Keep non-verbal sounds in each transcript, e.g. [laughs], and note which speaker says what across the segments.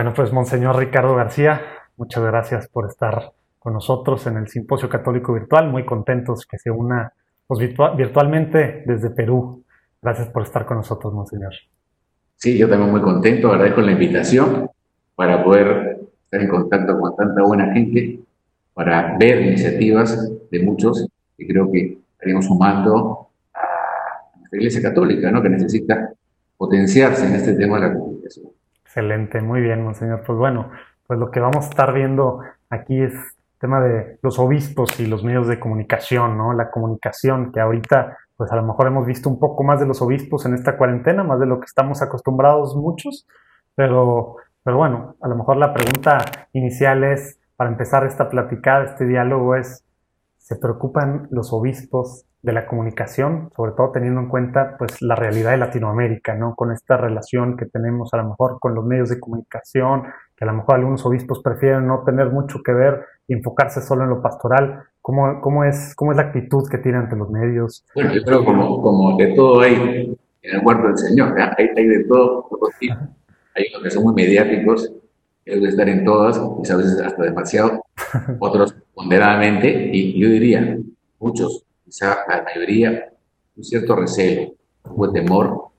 Speaker 1: Bueno, pues Monseñor Ricardo García, muchas gracias por estar con nosotros en el Simposio Católico Virtual. Muy contentos que se una pues, virtualmente desde Perú. Gracias por estar con nosotros, Monseñor.
Speaker 2: Sí, yo también muy contento, agradezco la invitación para poder estar en contacto con tanta buena gente, para ver iniciativas de muchos que creo que estaríamos sumando a nuestra Iglesia Católica, ¿no? que necesita potenciarse en este tema de la comunicación.
Speaker 1: Excelente, muy bien, monseñor. Pues bueno, pues lo que vamos a estar viendo aquí es el tema de los obispos y los medios de comunicación, ¿no? La comunicación, que ahorita, pues a lo mejor hemos visto un poco más de los obispos en esta cuarentena, más de lo que estamos acostumbrados muchos, pero, pero bueno, a lo mejor la pregunta inicial es, para empezar esta platicada, este diálogo es, ¿se preocupan los obispos de la comunicación, sobre todo teniendo en cuenta pues la realidad de Latinoamérica, ¿no? Con esta relación que tenemos a lo mejor con los medios de comunicación, que a lo mejor algunos obispos prefieren no tener mucho que ver y enfocarse solo en lo pastoral. ¿Cómo, cómo, es, cómo es la actitud que tiene ante los medios?
Speaker 2: Bueno, yo creo como, como de todo hay en el huerto del Señor, hay, hay de todo, hay unos que son muy mediáticos, que deben estar en todas, y a veces hasta demasiado, [laughs] otros ponderadamente, y yo diría, muchos quizá la mayoría, un cierto recelo, un temor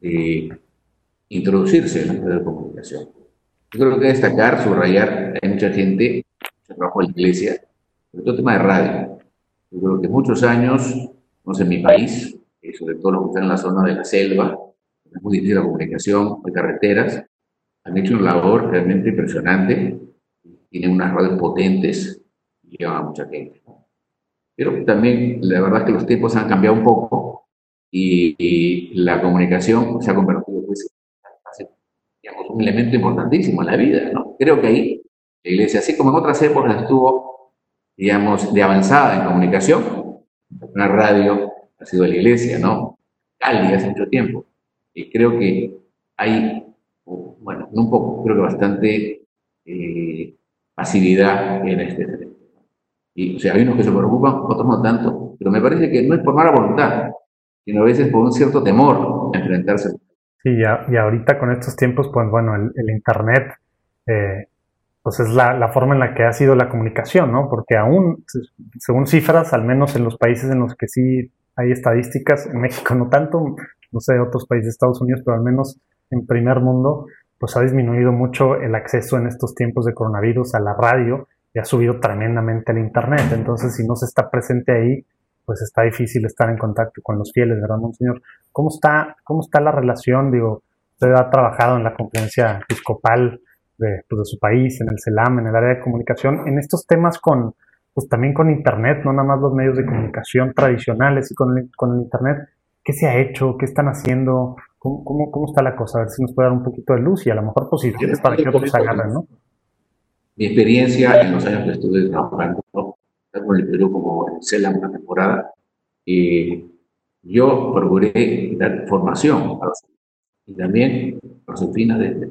Speaker 2: de introducirse en la de comunicación. Yo creo que destacar, subrayar, hay mucha gente que trabaja en la iglesia, sobre todo el tema de radio. Yo creo que muchos años, no sé, en mi país, y sobre todo los que están en la zona de la selva, es muy difícil la comunicación, de carreteras, han hecho una labor realmente impresionante, tienen unas radios potentes y llevan a mucha gente. Pero también la verdad es que los tiempos han cambiado un poco y, la comunicación se ha convertido pues, en un elemento importantísimo en la vida. ¿no? Creo que ahí la iglesia, así como en otras épocas estuvo, digamos, de avanzada en comunicación, una radio ha sido la iglesia, ¿no? Cali hace mucho tiempo. Y creo que hay, bueno, un poco, creo que bastante eh, pasividad en este tema. Y, o sea, hay unos que se preocupan, otros no tanto. Pero me parece que no es por mala voluntad, sino a veces por un cierto temor a enfrentarse.
Speaker 1: Sí, y, ahorita con estos tiempos, pues bueno, el, Internet, eh, pues es la, la, forma en la que ha sido la comunicación, ¿no? Porque aún, según cifras, al menos en los países en los que sí hay estadísticas, en México no tanto, no sé, otros países de Estados Unidos, pero al menos en primer mundo, pues ha disminuido mucho el acceso en estos tiempos de coronavirus a la radio ha subido tremendamente el Internet. Entonces, si no se está presente ahí, pues está difícil estar en contacto con los fieles, ¿verdad, Monseñor? ¿Cómo está, cómo está la relación? Digo, usted ha trabajado en la conferencia episcopal de, pues, de su país, en el CELAM, en el área de comunicación, en estos temas con, pues también con Internet, no nada más los medios de comunicación tradicionales y con el, con el Internet. ¿Qué se ha hecho? ¿Qué están haciendo? ¿Cómo, cómo, cómo está la cosa? A ver si nos puede dar un poquito de luz y a lo mejor posiciones para que otros agarren, ¿no?
Speaker 2: Mi experiencia en los años que estuve trabajando con el Perú como en CELA una temporada, y yo procuré dar formación a los y también a las oficinas de,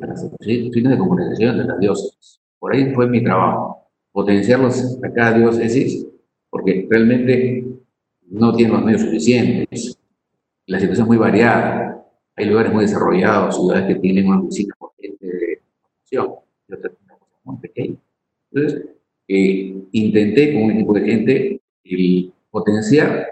Speaker 2: oficinas de comunicación de las diócesis. Por ahí fue mi trabajo, potenciarlos a cada diócesis, porque realmente no tienen los medios suficientes. La situación es muy variada. Hay lugares muy desarrollados, ciudades que tienen una oficina potente de formación, y otras muy pequeño. Entonces, eh, intenté con un equipo de gente el potenciar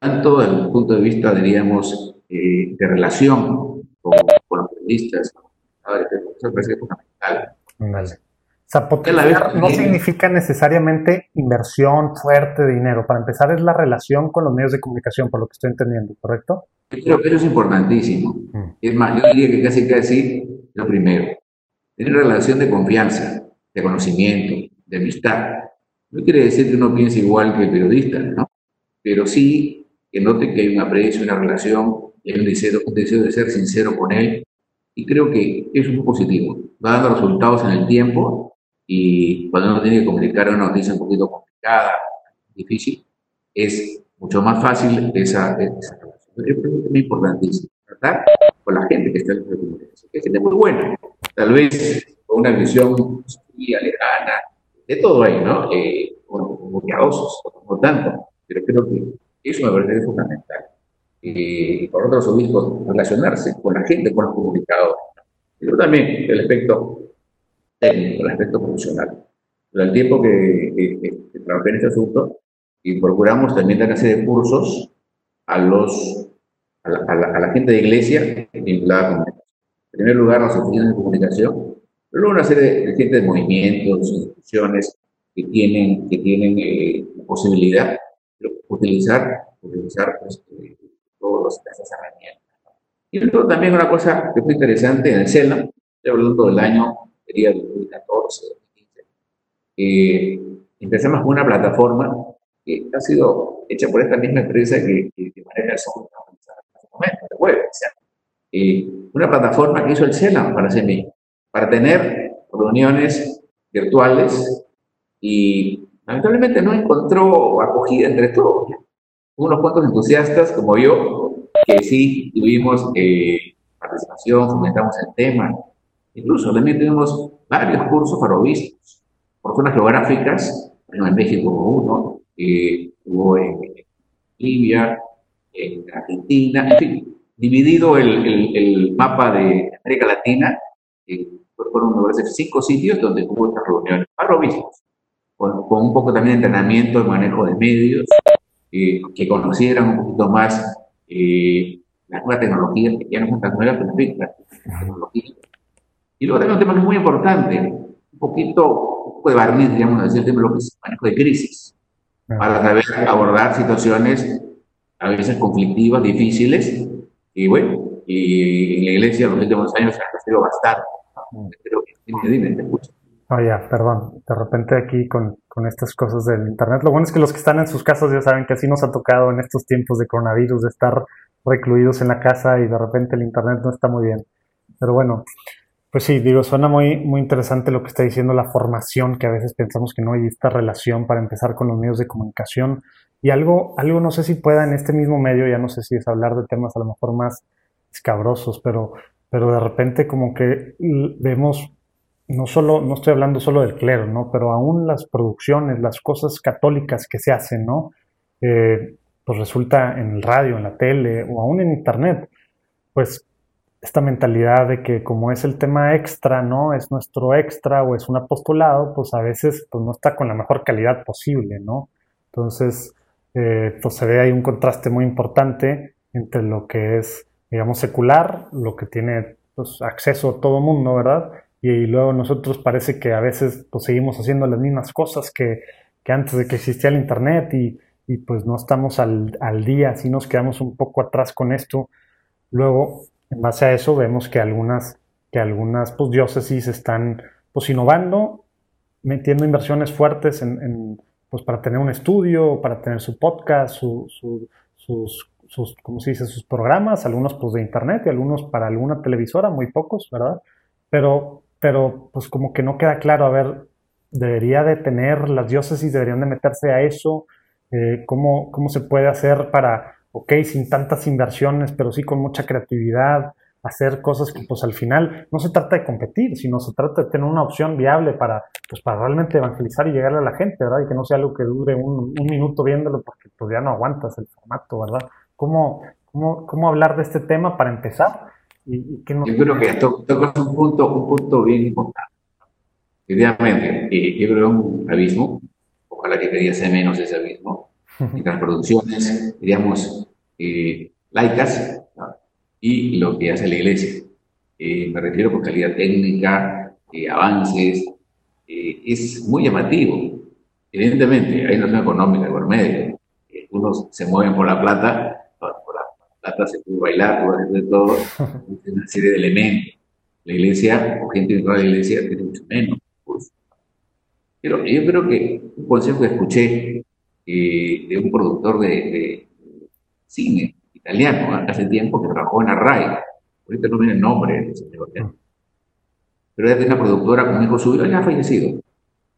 Speaker 2: tanto desde el punto de vista, diríamos, eh, de relación con, los periodistas, eso parece fundamental.
Speaker 1: Vale. O sea, potenciar no significa necesariamente inversión fuerte de dinero. Para empezar, es la relación con los medios de comunicación, por lo que estoy entendiendo, ¿correcto?
Speaker 2: Yo creo que eso es importantísimo. Mm. Es más, yo diría que casi casi lo primero. Tener relación de confianza, de conocimiento, de amistad. No quiere decir que uno piense igual que el periodista, ¿no? Pero sí que note que hay un aprecio, una relación, hay un deseo, un deseo de ser sincero con él. Y creo que eso es muy positivo. Va dando resultados en el tiempo y cuando uno tiene que comunicar una noticia un poquito complicada, difícil, es mucho más fácil esa, esa relación. Es muy importantísimo tratar con la gente que está en la comunicación, que gente muy buena, tal vez con una visión lejana, de todo ahí, ¿no? Eh, como piadosos, no tanto, pero creo que eso me parece fundamental. Y por otros obispos, relacionarse con la gente, con los comunicadores. Luego también el aspecto técnico, el aspecto funcional. Durante el tiempo que, trabajé en este asunto, y procuramos también dar una serie de cursos a los a la, gente de iglesia vinculada con. En primer lugar, las oficinas de comunicación, pero luego una serie de, de movimientos, instituciones que tienen, que tienen eh, posibilidad de utilizar, utilizar pues, eh, todas estas herramientas. Y luego también una cosa que fue interesante en el CELA, estoy hablando del año, sería 2014, 2015, eh, empezamos con una plataforma que ha sido hecha por esta misma empresa que, que, maneja el software de web. una plataforma que hizo el CELA para CMI, para tener reuniones virtuales y lamentablemente no encontró acogida entre todos. Unos cuantos entusiastas como yo, que sí tuvimos eh, participación, fomentamos el tema. Incluso también tuvimos varios cursos para obispos, por zonas geográficas, en México hubo uno, eh, hubo en Libia, en Argentina, en fin, dividido el, el, mapa de América Latina, eh, fueron cinco sitios donde hubo estas reuniones para obispos, con, con, un poco también de entrenamiento y manejo de medios, eh, que conocieran un poquito más eh, las nuevas tecnologías, que ya no son tan nuevas, pero en fin, las tecnologías. Y luego también un tema muy importante, un poquito, un poco de barniz, digamos, decir, de lo que es manejo de crisis, para saber abordar situaciones a veces conflictivas, difíciles, y bueno, y en la iglesia los últimos años se ha sido bastante. Creo que dime, te escucho.
Speaker 1: Oh, ya, perdón. De repente aquí con, con, estas cosas del Internet. Lo bueno es que los que están en sus casas ya saben que así nos ha tocado en estos tiempos de coronavirus, de estar recluidos en la casa y de repente el Internet no está muy bien. Pero bueno, pues sí, digo, suena muy, muy interesante lo que está diciendo la formación, que a veces pensamos que no hay esta relación para empezar con los medios de comunicación. Y algo, algo no sé si pueda en este mismo medio, ya no sé si es hablar de temas a lo mejor más escabrosos, pero, pero de repente como que vemos, no solo, no estoy hablando solo del clero, ¿no? Pero aún las producciones, las cosas católicas que se hacen, ¿no? Eh, pues resulta en el radio, en la tele o aún en internet, pues esta mentalidad de que como es el tema extra, ¿no? Es nuestro extra o es un apostolado, pues a veces pues no está con la mejor calidad posible, ¿no? Entonces, eh, pues se ve ahí un contraste muy importante entre lo que es, digamos, secular, lo que tiene pues, acceso a todo mundo, ¿verdad? Y, luego nosotros parece que a veces pues, seguimos haciendo las mismas cosas que, que antes de que existía el Internet y, y pues no estamos al, al, día, así nos quedamos un poco atrás con esto. Luego, en base a eso, vemos que algunas, que algunas pues, diócesis están pues, innovando, metiendo inversiones fuertes en pues para tener un estudio, para tener su podcast, sus, sus, ¿cómo se dice? sus programas, algunos pues de internet y algunos para alguna televisora, muy pocos, ¿verdad? Pero, pero pues como que no queda claro, a ver, debería de tener, las diócesis deberían de meterse a eso, eh, ¿cómo, ¿cómo se puede hacer para, ok, sin tantas inversiones, pero sí con mucha creatividad, hacer cosas que pues al final no se trata de competir, sino se trata de tener una opción viable para, pues, para realmente evangelizar y llegarle a la gente, ¿verdad? Y que no sea algo que dure un, minuto viéndolo porque pues ya no aguantas el formato, ¿verdad? ¿Cómo, cómo, cómo hablar de este tema para empezar?
Speaker 2: Y, Yo creo que tocas un punto, un punto bien importante. Idealmente, yo creo que un abismo, ojalá que quería ser menos ese abismo, [laughs] en las producciones, digamos, eh, laicas, y lo que hace la iglesia. Eh, me refiero por calidad técnica, eh, avances, eh, es muy llamativo. Evidentemente, hay una zona económica por medio. unos se mueven por la plata, plata se puede bailar, puede hacer de todo, [laughs] una serie de elementos. La iglesia, o gente dentro de la iglesia, tiene mucho menos. Pero yo creo que un consejo que escuché de un productor de, de cine, italiano, hace tiempo que trabajó en Array. Ahorita no viene el nombre de señor. ¿eh? Pero era de una productora con hijo suyo, ya ha fallecido.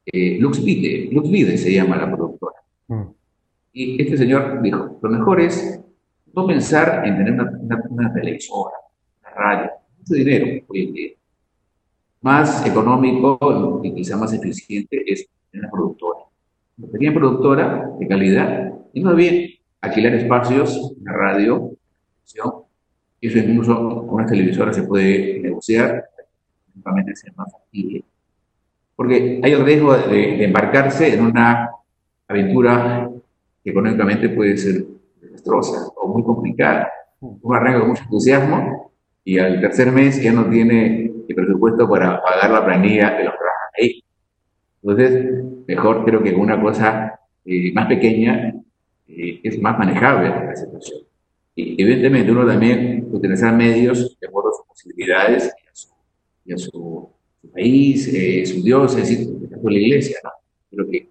Speaker 2: Eh, Lux Vide, Lux Vide se llama la productora. Mm. Y este señor dijo, lo mejor es no pensar en tener una, televisora, una radio, mucho dinero hoy en día. Más económico y quizá más eficiente es tener una productora. Una productora de calidad y más bien alquilar espacios, una radio, eso incluso con una televisora se puede negociar, realmente sea más factible. Porque hay el riesgo de, embarcarse en una aventura que económicamente puede ser desastrosa o muy complicada. Un arranque con mucho entusiasmo y al tercer mes ya no tiene el presupuesto para pagar la planilla de los trabajan ahí. Entonces, mejor creo que una cosa eh, más pequeña eh, es más manejable la situación. Y evidentemente uno también utilizar medios de acuerdo a sus posibilidades y a su, país, eh, su Dios, es decir, la iglesia, ¿no? Creo que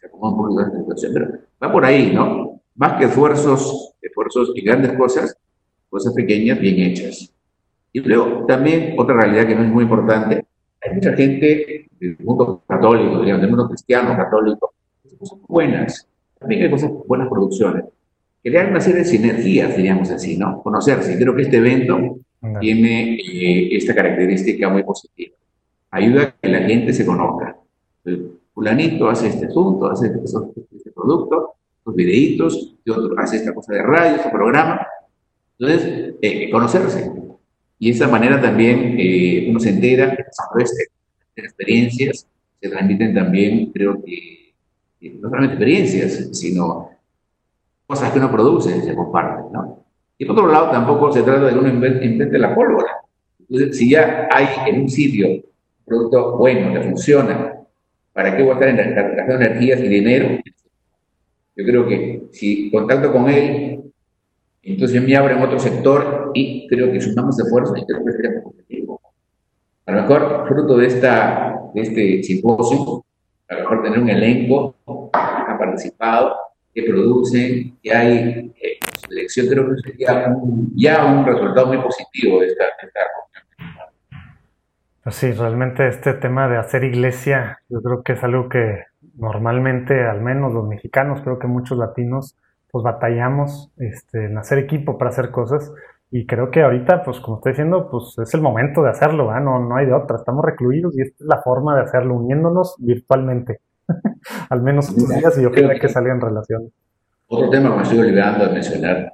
Speaker 2: se acomoda un poco esta situación, pero va por ahí, ¿no? Más que esfuerzos, esfuerzos y grandes cosas, cosas pequeñas bien hechas. Y luego también otra realidad que no es muy importante, hay mucha gente del mundo católico, digamos, del mundo cristiano católico, cosas buenas, también hay cosas, buenas producciones. Crear una serie de sinergias, diríamos así, ¿no? Conocerse. Creo que este evento tiene eh, esta característica muy positiva. Ayuda a que la gente se conozca. El fulanito hace este asunto, hace este, este producto, los videitos, y otro hace esta cosa de radio, este programa. Entonces, eh, conocerse. Y de esa manera también eh, uno se entera, de este, experiencias, se transmiten también, creo que, no solamente experiencias, sino cosas que uno produce, se comparten, ¿no? Y por otro lado, tampoco se trata de que uno invente la pólvora. Entonces, si ya hay en un sitio un producto bueno que funciona, ¿para qué voy en de energías y dinero? Yo creo que si contacto con él, entonces me abro en otro sector y creo que sumamos esfuerzos y creo que seremos competitivos. A lo mejor, fruto de, esta, de este simposio, a lo mejor tener un elenco que ha participado, que producen, que hay eh, elección, creo que sería ya un resultado muy positivo de esta, de esta
Speaker 1: pues sí, realmente este tema de hacer iglesia, yo creo que es algo que normalmente, al menos los mexicanos, creo que muchos latinos, pues batallamos este, en hacer equipo para hacer cosas. Y creo que ahorita, pues como estoy diciendo, pues es el momento de hacerlo, no, no hay de otra. Estamos recluidos y esta es la forma de hacerlo, uniéndonos virtualmente. [laughs] al menos estos días y yo creo que salga en relación.
Speaker 2: Otro tema que me estoy olvidando de mencionar.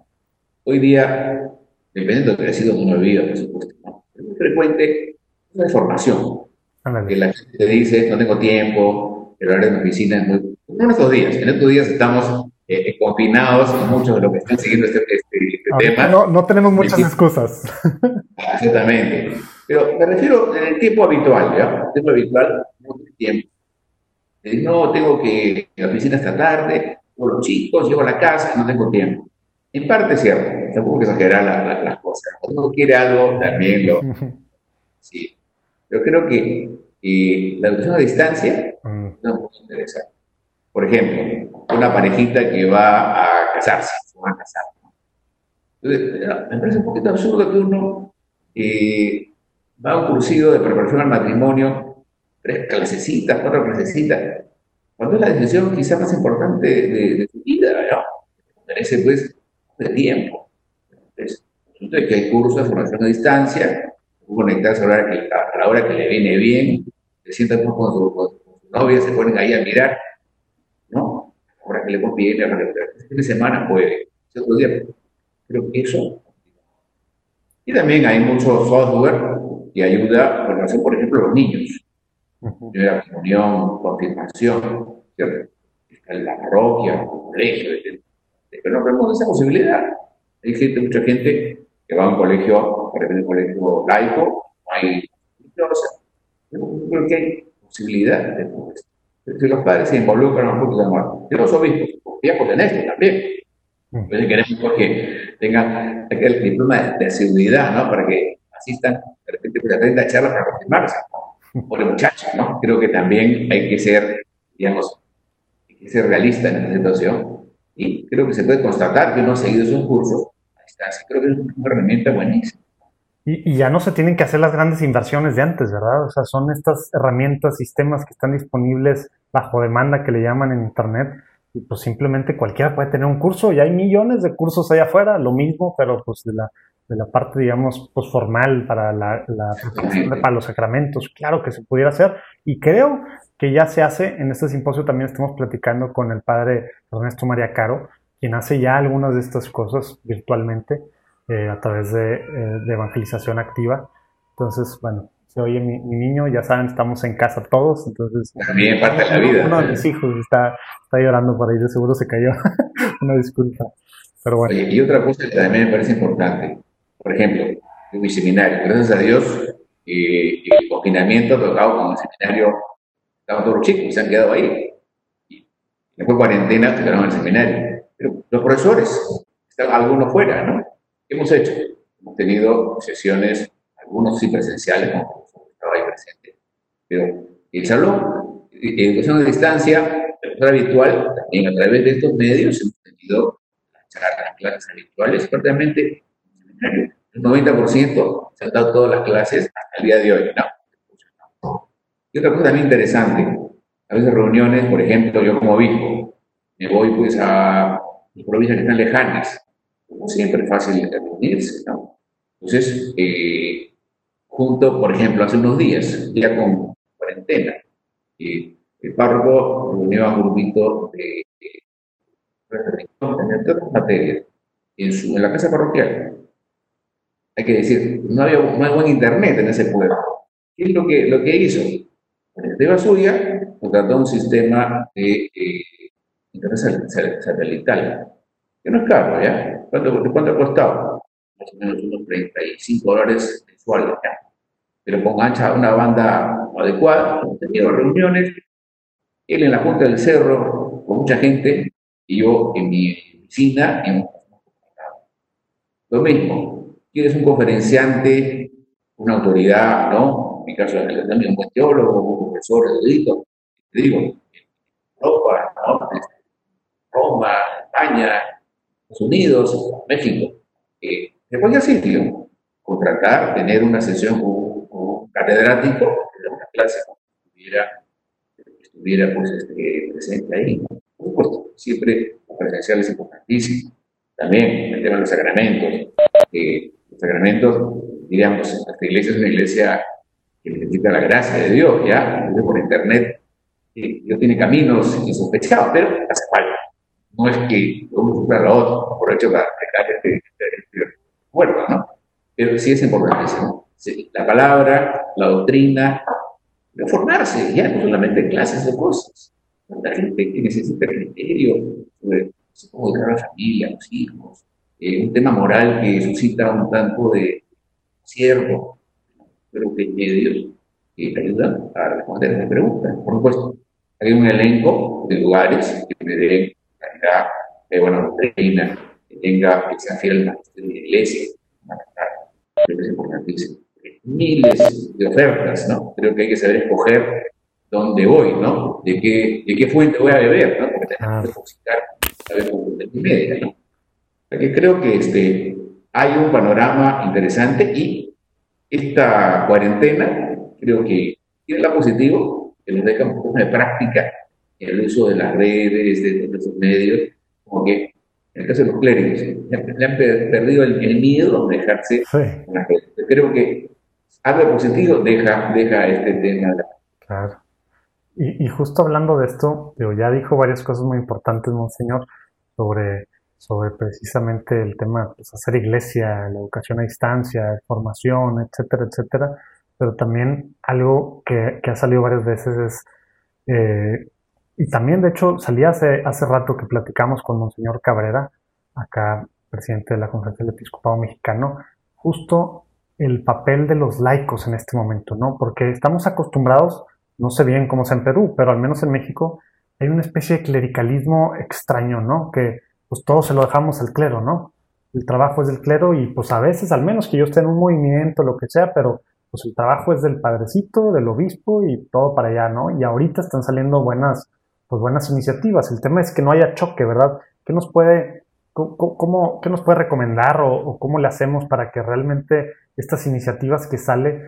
Speaker 2: Hoy día, dependiendo de que ha sido una vida, por supuesto, es muy frecuente la información. Que la gente te dice, no tengo tiempo, el horario de mi oficina es muy... No en estos días, en estos días estamos eh, eh, confinados y muchos de los que están siguiendo este, este, este tema.
Speaker 1: No, no, tenemos muchas excusas.
Speaker 2: Exactamente. Pero me refiero en el tiempo habitual, ¿ya? El tiempo habitual, no tengo tiempo. No tengo que ir a la oficina esta tarde, con los chicos, llego a la casa, no tengo tiempo. En parte es cierto, tampoco que exagerar las cosas. Cuando uno quiere algo, también lo... [laughs] Sí. Pero creo que eh, la educación a distancia mm. interesante. Por ejemplo, una parejita que va a casarse, se va a casar. Entonces, me parece un poquito absurdo que uno eh, va a un cursillo de preparación al matrimonio, tres clasecitas, cuatro clasecitas, cuando es la decisión quizá más importante de, tu vida, ¿no? Merece pues de tiempo. Entonces, resulta que hay cursos de formación a distancia, conectarse a la, hora que, a la hora que le viene bien, se sientan con su, con su novia, se ponen ahí a mirar, ¿no? Ahora que le conviene, ahora que este fin de semana puede, otro día. Creo que eso. Y también hay mucho software que ayuda a hacer, por ejemplo, los niños primera comunión, confirmación, ¿cierto? Está en la parroquia, el colegio, pero no tenemos esa posibilidad. Hay gente, mucha gente que va a un colegio, por ejemplo, un colegio laico, hay, no sé, creo que hay posibilidad de todo esto. Si los padres se involucran un poco de amor, y los obispos, confiamos en esto también. Entonces queremos que tengan aquel diploma de seguridad, ¿no? Para que asistan de repente a 30 charlas para confirmarse pobre muchacho, ¿no? Creo que también hay que ser, digamos, hay que ser realista en esta situación y creo que se puede constatar que uno ha seguido esos cursos a distancia. Creo que es una herramienta buenísima.
Speaker 1: Y, ya no se tienen que hacer las grandes inversiones de antes, ¿verdad? O sea, son estas herramientas, sistemas que están disponibles bajo demanda que le llaman en Internet. Y pues simplemente cualquiera puede tener un curso y hay millones de cursos allá afuera, lo mismo, pero pues de la de la parte, digamos, pues formal para la, para los sacramentos, claro que se pudiera hacer y creo que ya se hace, en este simposio también estamos platicando con el padre Ernesto María Caro, quien hace ya algunas de estas cosas virtualmente eh, a través de, eh, de, evangelización activa. Entonces, bueno, oye, mi, niño, ya saben, estamos en casa todos, entonces...
Speaker 2: También parte de la vida.
Speaker 1: Uno de mis hijos está, está llorando por ahí, de seguro se cayó. [laughs] Una disculpa. Pero bueno.
Speaker 2: y otra cosa que también me parece importante, por ejemplo, en mi seminario, gracias a Dios, eh, el confinamiento tocado con el seminario, estaban todos los chicos, se han quedado ahí. Y después cuarentena, se quedaron en el seminario. Pero los profesores, están algunos fuera, ¿no? ¿Qué hemos hecho? Hemos tenido sesiones, algunos sí presenciales, como estaba ahí presente, pero el salón, educación a distancia, la habitual, también a través de estos medios hemos tenido las charlas, clases habituales, prácticamente el 90% se han dado todas las clases hasta el día de hoy, ¿no? Y otra cosa también interesante, a veces reuniones, por ejemplo, yo como obispo, me voy pues a provincias que están lejanas, como siempre fácil de reunirse, ¿no? Entonces, eh, junto, por ejemplo, hace unos días, ya con cuarentena, eh, el párroco reunió a un grupito de, de, materias en, su, en la casa parroquial. Hay que decir, no, había, no hay buen internet en ese pueblo. ¿Qué es lo que, lo que hizo? De Basuria contrató un sistema de eh, internet satelital, que no es caro, ¿ya? ¿Cuánto, cuánto ha costado? Más o menos unos 35 dólares mensuales, ¿ya? Pero con ancha una banda adecuada, hemos tenido reuniones, él en la Junta del Cerro, con mucha gente, y yo en mi oficina, en lo mismo, quieres un conferenciante, una autoridad, ¿no? En mi caso, también un buen teólogo, un profesor erudito, te digo, Europa, ¿no? Roma, España, Estados Unidos, México, eh, de cualquier sitio, contratar, tener una sesión con, un catedrático, de una clase, estuviera, estuviera pues, este, presente ahí. Por supuesto, siempre presencial es importantísimo. También el tema de los sacramentos. Eh, los sacramentos, diríamos, esta iglesia es una iglesia que necesita la gracia de Dios, ¿ya? Por internet, eh, Dios tiene caminos insospechados, pero hace falta no es que supla a otro, por hecho para explicar este, este, muerto, ¿no? Pero sí es importante, ¿no? la palabra, la doctrina, de formarse, ya no solamente clases de cosas. La gente que necesita criterio sobre cómo educar a la familia, a los hijos, eh, un tema moral que suscita un tanto de cierto, pero que Dios que ayuda a responder a esta pregunta. Por supuesto, hay un elenco de lugares que me den calidad, de buena doctrina, que tenga, que al de la iglesia, creo que es importantísimo. Miles de ofertas, ¿no? Creo que hay que saber escoger dónde voy, ¿no? De qué, de qué fuente voy a beber, ¿no? Porque tenemos que depositar, saber de mi media, ¿no? que creo que este, hay un panorama interesante y esta cuarentena creo que tiene la positivo que nos deja un poco de práctica el uso de las redes, de, nuestros medios, como que en el caso de los clérigos, le han perdido el, miedo de dejarse en las redes. Creo que algo positivo deja, deja este tema.
Speaker 1: Claro. Y, justo hablando de esto, ya dijo varias cosas muy importantes, Monseñor, sobre, sobre precisamente el tema de pues, hacer iglesia, la educación a distancia, formación, etcétera, etcétera. Pero también algo que, que ha salido varias veces es eh, y también, de hecho, salía hace, hace rato que platicamos con Monseñor Cabrera, acá presidente de la Conferencia del Episcopado Mexicano, justo el papel de los laicos en este momento, ¿no? Porque estamos acostumbrados, no sé bien cómo es en Perú, pero al menos en México hay una especie de clericalismo extraño, ¿no? Que pues todo se lo dejamos al clero, ¿no? El trabajo es del clero y pues a veces, al menos que yo esté en un movimiento, lo que sea, pero pues el trabajo es del padrecito, del obispo y todo para allá, ¿no? Y ahorita están saliendo buenas pues buenas iniciativas. El tema es que no haya choque, ¿verdad? ¿Qué nos puede, cómo, qué nos puede recomendar o, cómo le hacemos para que realmente estas iniciativas que, sale,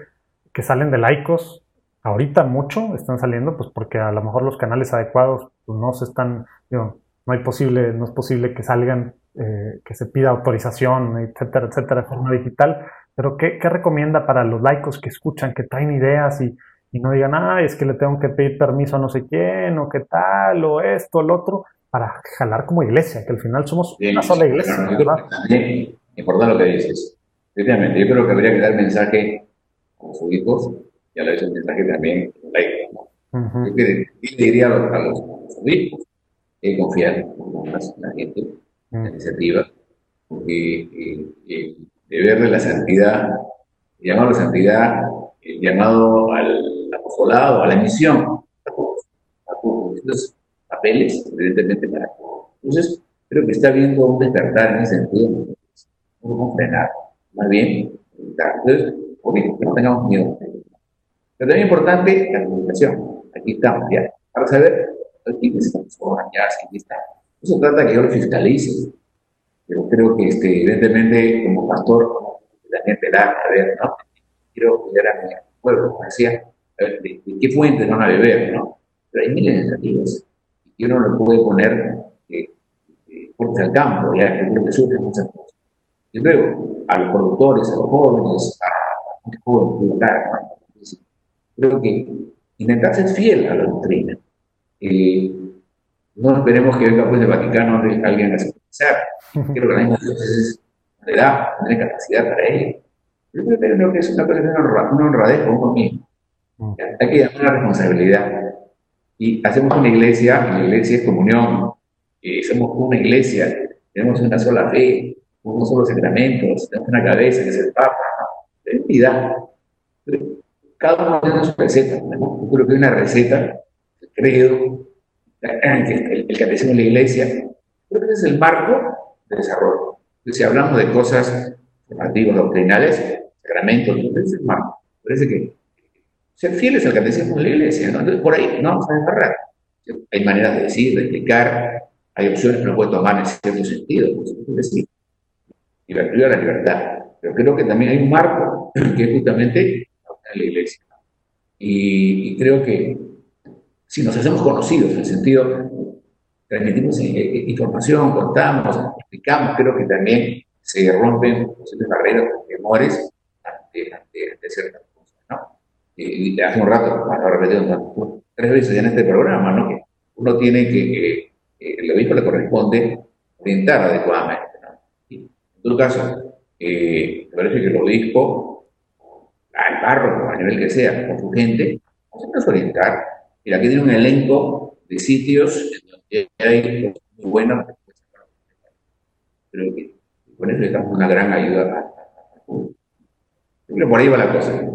Speaker 1: que salen de laicos, ahorita mucho están saliendo, pues porque a lo mejor los canales adecuados pues, no se están, no hay posible, no es posible que salgan, eh, que se pida autorización, etcétera, etcétera, de forma digital. Pero ¿qué, ¿qué recomienda para los laicos que escuchan, que traen ideas y, y no digan, ah, es que le tengo que pedir permiso a no sé quién, o qué tal, o esto, o lo otro, para jalar como iglesia, que al final somos una sola iglesia.
Speaker 2: importante lo que dices. Efectivamente, yo creo que habría que dar mensaje a los hijos y a la vez un mensaje también laico. Yo le diría a los, a los obispos que confiar en la gente, en la iniciativa, porque eh, eh, deber de la santidad, el llamado a la santidad, el llamado al apostolado, a la misión, estos papeles, evidentemente para todos. Entonces, creo que está habiendo un despertar en ese sentido. No frenar, más bien, entonces, que no tengamos miedo. Pero también importante la comunicación. Aquí estamos ya. Para saber aquí estamos aquí está. Eso trata que yo lo fiscalice. Pero creo que, este, evidentemente, como pastor, la gente da a ver, ¿no? Quiero cuidar a mi pueblo, como decía, de, qué fuente van a beber, ¿no? Pero hay miles de iniciativas. Y uno lo puede poner eh, eh, al campo, ya que creo que surgen muchas cosas. Y luego, a los productores, a los jóvenes, a los jóvenes, creo que intentar ser fiel a la doctrina. Eh, no esperemos que venga pues del Vaticano donde alguien a pensar. Creo que la misma Dios le da, tiene capacidad para ello. Yo creo que es una, una honradez con uno mismo. Hay que dar una responsabilidad. Y hacemos una iglesia, la iglesia es comunión, eh, somos una iglesia, tenemos una sola fe, unos solos sacramentos, tenemos una cabeza que es el Papa, de unidad. Cada uno tiene su receta. Yo creo que hay una receta, el credo, el, el catecismo de la iglesia, creo que ese es el marco de desarrollo. Si hablamos de cosas formativas, doctrinales, sacramentos, ese es el marco. Parece que ser fieles al catecismo de la iglesia, ¿no? Entonces, por ahí no vamos a desbarrar. Hay maneras de decir, de explicar, hay opciones que uno puede tomar en cierto sentido, supuesto decir. Libertad la libertad. Pero creo que también hay un marco [clears throat] que es justamente la iglesia. Y, creo que si nos hacemos conocidos en el sentido, transmitimos eh, eh, información, contamos, explicamos, creo que también se rompen posibles barreras, temores ante, ante, ciertas Y, hace un rato, lo repetido tres veces en este programa, ¿no? Uno tiene que, eh, el obispo le corresponde orientar adecuadamente, en todo caso, me parece que el obispo al párroco, a nivel que sea, con su gente, nos orientar. Mira, aquí tiene un elenco de sitios en donde hay muy buenos Creo que con eso le una gran ayuda Creo por ahí va la cosa.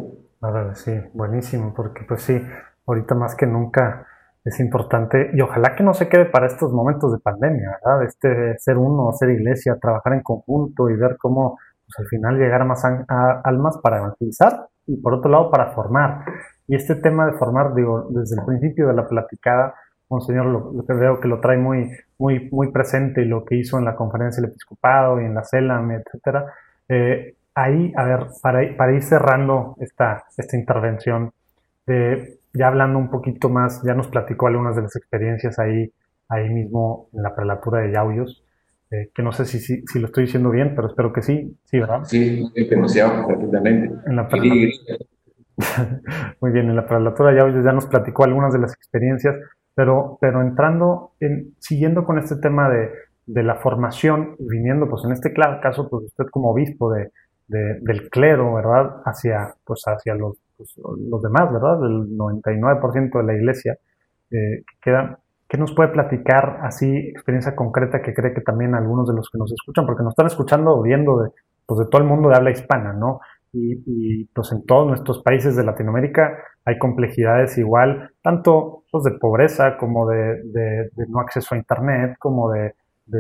Speaker 1: Sí, buenísimo, porque pues sí, ahorita más que nunca es importante y ojalá que no se quede para estos momentos de pandemia, ¿verdad? Este ser uno, ser iglesia, trabajar en conjunto y ver cómo pues, al final llegar a más almas para evangelizar y por otro lado para formar. Y este tema de formar, digo, desde el principio de la platicada, Monseñor lo, que veo que lo trae muy, muy, muy presente y lo que hizo en la conferencia del episcopado y en la CELAM, etcétera. Eh, ahí, a ver, para, para, ir cerrando esta, esta intervención, ya hablando un poquito más, ya nos platicó algunas de las experiencias ahí, ahí mismo en la prelatura de Yauyos. Eh, que no sé si, si, lo estoy diciendo bien, pero espero que sí, sí, ¿verdad?
Speaker 2: Sí, pronunciado perfectamente. En la [laughs]
Speaker 1: Muy bien, en la prelatura ya, ya nos platicó algunas de las experiencias, pero, pero entrando, en, siguiendo con este tema de, de la formación, viniendo, pues en este claro caso, pues usted como obispo de, del clero, ¿verdad? Hacia, pues hacia los, pues, los demás, ¿verdad? Del 99% de la iglesia, eh, ¿Qué nos puede platicar así, experiencia concreta que cree que también algunos de los que nos escuchan, porque nos están escuchando o viendo de, pues de todo el mundo de habla hispana, ¿no? Y, pues en todos nuestros países de Latinoamérica hay complejidades igual, tanto pues, de pobreza como de, no acceso a Internet, como de,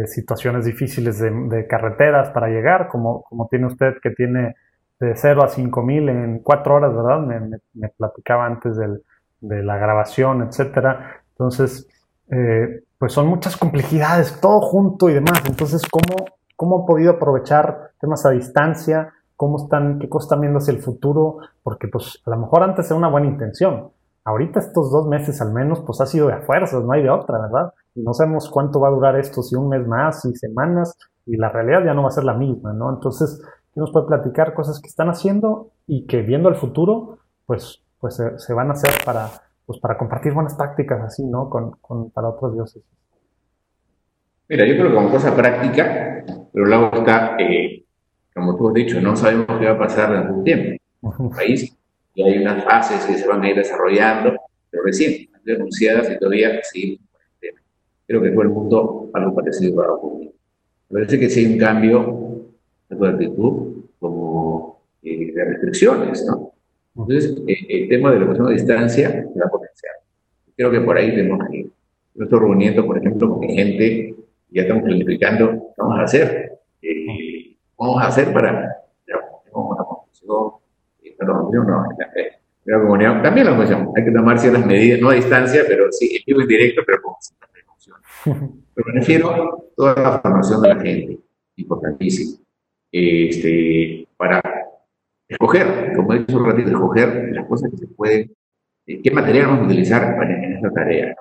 Speaker 1: situaciones difíciles de, carreteras para llegar, como, como tiene usted que tiene de 0 a 5 mil en 4 horas, ¿verdad? Me, platicaba antes del, de la grabación, etcétera. Entonces, eh, pues son muchas complejidades, todo junto y demás. Entonces, ¿cómo, cómo han podido aprovechar temas a distancia? ¿Cómo están, qué cosa están viendo hacia el futuro? Porque pues a lo mejor antes era una buena intención. Ahorita estos dos meses al menos, pues ha sido de fuerzas, no hay de otra, ¿verdad? No sabemos cuánto va a durar esto, si un mes más, si semanas, y la realidad ya no va a ser la misma, ¿no? Entonces, ¿qué nos puede platicar cosas que están haciendo y que viendo el futuro, pues, pues se van a hacer para, pues para compartir buenas prácticas así, ¿no? Con, con, para otros dioses.
Speaker 2: Mira, yo creo que como cosa práctica, pero luego está, eh, como tú has dicho, no sabemos qué va a pasar en un tiempo. El país y hay unas fases que se van a ir desarrollando, pero recién, denunciadas y todavía sí. Creo que todo el mundo algo parecido va a ocurrir. Me parece que sí hay un cambio de actitud como eh, de restricciones, ¿no? Entonces, eh, el tema de la cuestión de distancia se va a potenciar. Creo que por ahí tenemos que ir. Yo estoy reuniendo, por ejemplo, con gente, ya estamos planificando qué vamos a hacer. Eh, vamos a hacer para, construcción, eh, no, no, la comunidad, también la comunicación, hay que tomar ciertas medidas, no a distancia, pero sí, en vivo en directo, pero con precaución. Pero me refiero a toda la formación de la gente, importantísimo, este, para escoger, como he dicho un ratito, escoger las cosas que se pueden, eh, qué material vamos a utilizar para en esta tarea.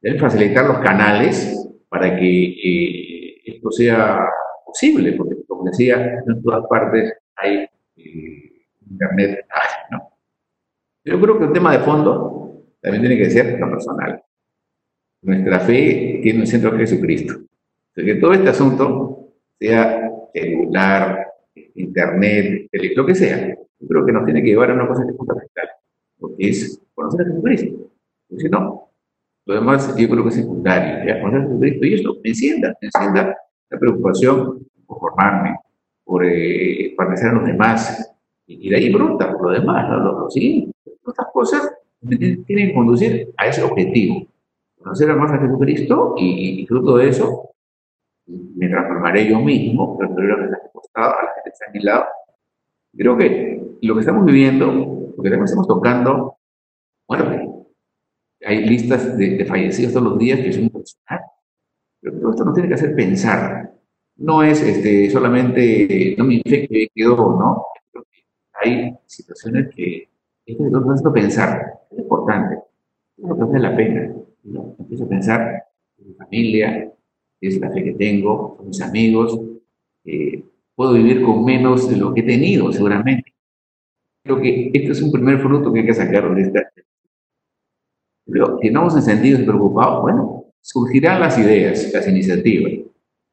Speaker 2: Deben facilitar los canales para que eh, esto sea posible, porque como decía, en todas partes hay eh, internet, [laughs] ¿no? Yo creo que el tema de fondo también tiene que ser lo personal. Nuestra fe tiene un centro Jesucristo. que todo este asunto, sea celular, internet, lo que sea, yo creo que nos tiene que llevar a una cosa que es fundamental, que es conocer a Jesucristo. Porque si no, lo demás yo creo que es secundario, ¿ya? conocer a Jesucristo y esto me encienda, me encienda la preocupación por formarme, por eh, a los demás, y, de ahí brota por lo demás, lo, lo siguiente. Estas cosas tienen que conducir a ese objetivo, conocer más a Jesucristo y, y fruto de eso me transformaré yo mismo, pero lo que está costado, a que está a mi lado. Creo que lo que estamos viviendo, porque que estamos tocando, bueno, hay listas de, fallecidos todos los días que son impresionantes. Pero todo esto nos tiene que hacer pensar. No es este, solamente, no me infecte quedó, ¿no? hay situaciones que es que nos pensar. Es importante. Es lo que vale la pena. Empiezo a pensar en mi familia, es la fe que tengo, con mis amigos. Eh, puedo vivir con menos de lo que he tenido, seguramente. Creo que este es un primer fruto que hay que sacar de esta. Pero si no sentidos preocupados, bueno, surgirán las ideas, las iniciativas.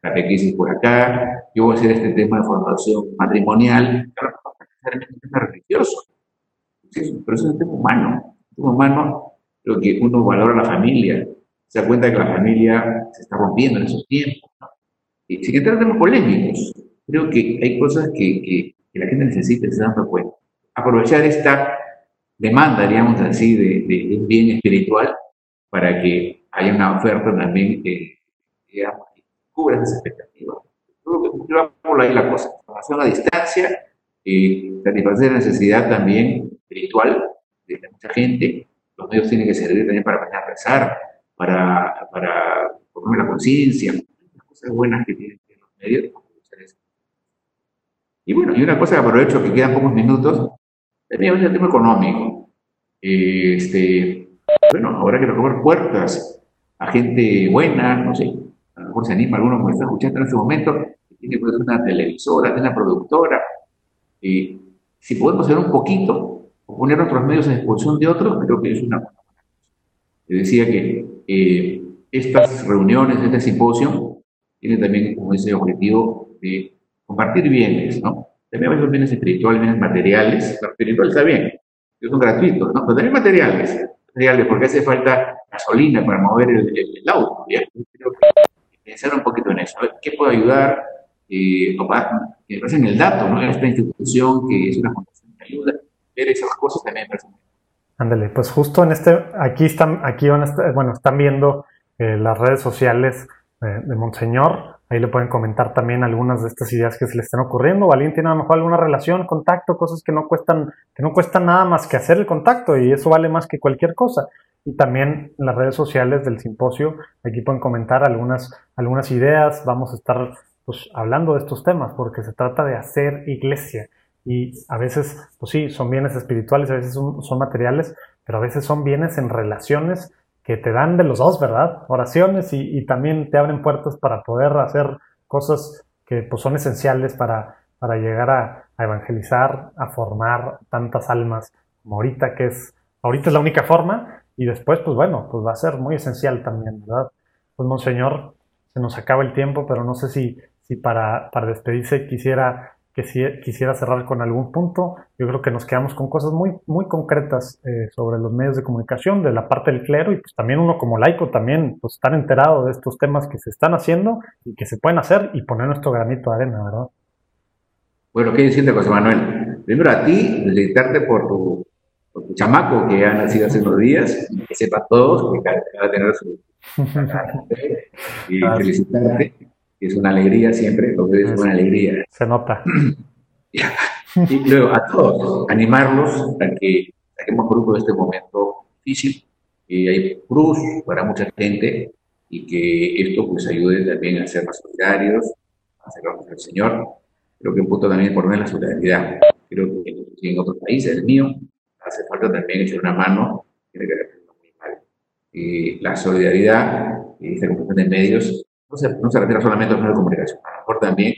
Speaker 2: La crisis por acá, yo voy a hacer este tema de formación matrimonial, claro, es un tema religioso, pero es un tema humano. Un tema humano, creo que uno valora la familia, se da cuenta que la familia se está rompiendo en esos tiempos. Y sin entrar en polémicos, creo que hay cosas que, que, la gente necesita y se dan cuenta. Aprovechar esta demanda, digamos así, de, de, un bien espiritual para que haya una oferta también que, digamos, cubra esas expectativas. Creo que va por ahí la cosa. Formación a distancia, eh, satisfacer la necesidad también espiritual de mucha gente. Los medios tienen que servir también para aprender a rezar, para, para formar la conciencia, las cosas buenas que tienen los medios. Y bueno, y una cosa que aprovecho que quedan pocos minutos, también es el tema económico. Este, bueno, ahora que recoger puertas a gente buena, no sé, a lo mejor se anima alguno como está escuchando en este momento, que tiene pues, una televisora, tiene una productora. y si podemos hacer un poquito o poner otros medios a disposición de otros, creo que es una buena decía que eh, estas reuniones, este simposio, tienen también como ese objetivo de compartir bienes, ¿no? También hay bienes espirituales, bienes materiales. Los espirituales está bien, que son gratuitos, ¿no? Pero también materiales, materiales, porque hace falta gasolina para mover el, auto, ¿ya? Creo que pensar un poquito en eso, a ver, ¿qué puede ayudar? Eh, que en el dato, ¿no? Esta institución que es una fundación que ayuda, ver esas cosas también
Speaker 1: Ándale, pues justo en este, aquí están, aquí van bueno, están viendo eh, las redes sociales de Monseñor. Ahí le pueden comentar también algunas de estas ideas que se le están ocurriendo. Valiente tiene a lo mejor alguna relación, contacto, cosas que no cuestan, que no cuestan nada más que hacer el contacto y eso vale más que cualquier cosa. Y también las redes sociales del simposio, aquí pueden comentar algunas, algunas ideas. Vamos a estar pues, hablando de estos temas porque se trata de hacer iglesia. Y a veces, pues sí, son bienes espirituales, a veces son, materiales, pero a veces son bienes en relaciones que te dan de los dos, ¿verdad? Oraciones y, también te abren puertas para poder hacer cosas que pues, son esenciales para, para llegar a, evangelizar, a formar tantas almas como ahorita, que es, ahorita es la única forma, y después, pues bueno, pues va a ser muy esencial también, ¿verdad? Pues Monseñor, se nos acaba el tiempo, pero no sé si, si para, para despedirse quisiera que si quisiera cerrar con algún punto. Yo creo que nos quedamos con cosas muy, muy concretas eh, sobre los medios de comunicación, de la parte del clero y pues también uno como laico también pues estar enterado de estos temas que se están haciendo y que se pueden hacer y poner nuestro granito de arena, ¿verdad?
Speaker 2: Bueno, ¿qué decirte, José Manuel? Primero a ti, felicitarte por tu, por tu chamaco que ha nacido hace unos días, que sepa todos que va a tener su... [laughs] y felicitarte es una alegría siempre, lo que es una alegría.
Speaker 1: Se nota. [clears throat]
Speaker 2: y luego a todos, animarlos a que saquemos grupo de este momento difícil, que hay cruz para mucha gente y que esto pues ayude también a ser más solidarios, a acercarnos al Señor. Creo que un punto también por la solidaridad. Creo que en otros países, el mío, hace falta también echar una mano, tiene que muy mal. Y la solidaridad y esta cuestión de medios no se, no se refiere solamente a los medios de comunicación, a lo mejor también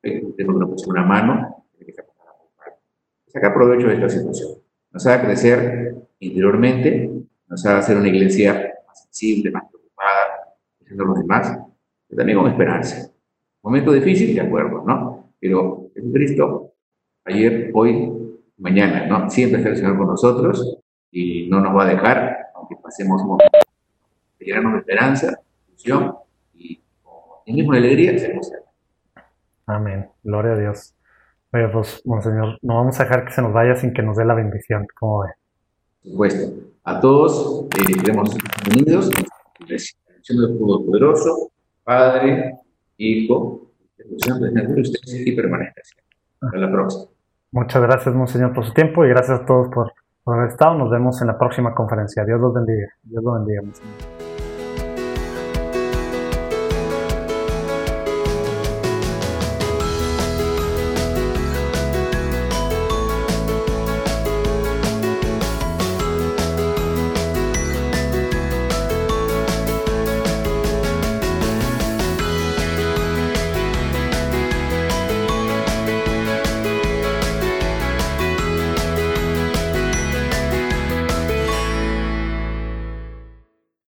Speaker 2: tenemos que una mano, sacar provecho de esta situación. Nos haga crecer interiormente, nos haga ser una iglesia más sensible, más preocupada, haciendo los demás, pero también con esperanza. Momento difícil, de acuerdo, ¿no? Pero Jesucristo, ayer, hoy, mañana, ¿no? Siempre está el Señor con nosotros y no nos va a dejar, aunque pasemos momentos de esperanza, ilusión y mismo alegría se
Speaker 1: Amén. Gloria a Dios. Oye, pues, Monseñor, no vamos a dejar que se nos vaya sin que nos dé la bendición. ¿Cómo ve?
Speaker 2: Por supuesto. A todos, eh, queremos unidos en la del Poderoso, Padre, Hijo, y permanente. Hasta la próxima.
Speaker 1: Muchas gracias, Monseñor, por su tiempo y gracias a todos por, por haber estado. Nos vemos en la próxima conferencia. Dios los bendiga. Dios los bendiga, Monseñor.